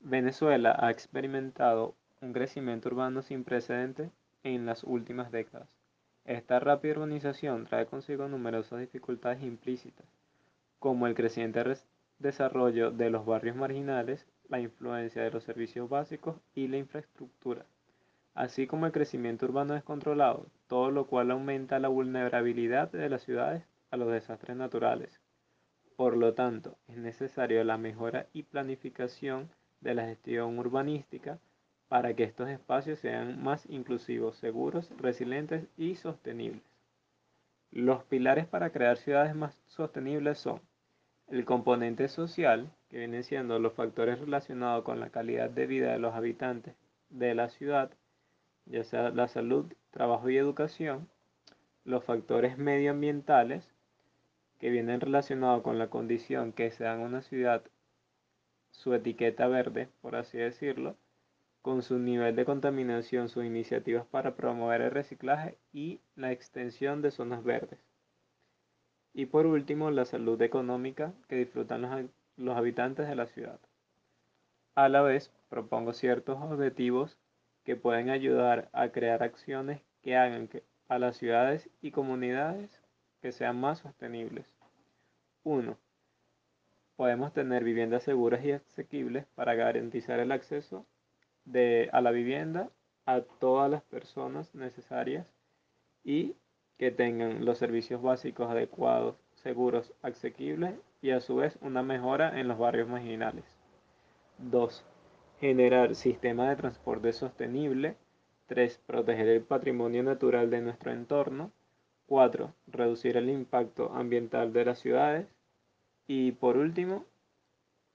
Venezuela ha experimentado un crecimiento urbano sin precedentes en las últimas décadas. Esta rápida urbanización trae consigo numerosas dificultades implícitas, como el creciente desarrollo de los barrios marginales, la influencia de los servicios básicos y la infraestructura, así como el crecimiento urbano descontrolado, todo lo cual aumenta la vulnerabilidad de las ciudades a los desastres naturales. Por lo tanto, es necesario la mejora y planificación de la gestión urbanística para que estos espacios sean más inclusivos, seguros, resilientes y sostenibles. Los pilares para crear ciudades más sostenibles son el componente social, que vienen siendo los factores relacionados con la calidad de vida de los habitantes de la ciudad, ya sea la salud, trabajo y educación, los factores medioambientales, que vienen relacionados con la condición que sea en una ciudad su etiqueta verde, por así decirlo, con su nivel de contaminación, sus iniciativas para promover el reciclaje y la extensión de zonas verdes. Y por último, la salud económica que disfrutan los, habitantes de la ciudad. A la vez, propongo ciertos objetivos que pueden ayudar a crear acciones que hagan que a las ciudades y comunidades que sean más sostenibles. 1 podemos tener viviendas seguras y asequibles para garantizar el acceso de, a la vivienda a todas las personas necesarias y que tengan los servicios básicos adecuados, seguros, asequibles y a su vez una mejora en los barrios marginales. 2. Generar sistemas de transporte sostenible. 3. Proteger el patrimonio natural de nuestro entorno. 4. Reducir el impacto ambiental de las ciudades. Y por último,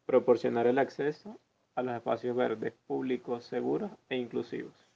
proporcionar el acceso a los espacios verdes públicos seguros e inclusivos.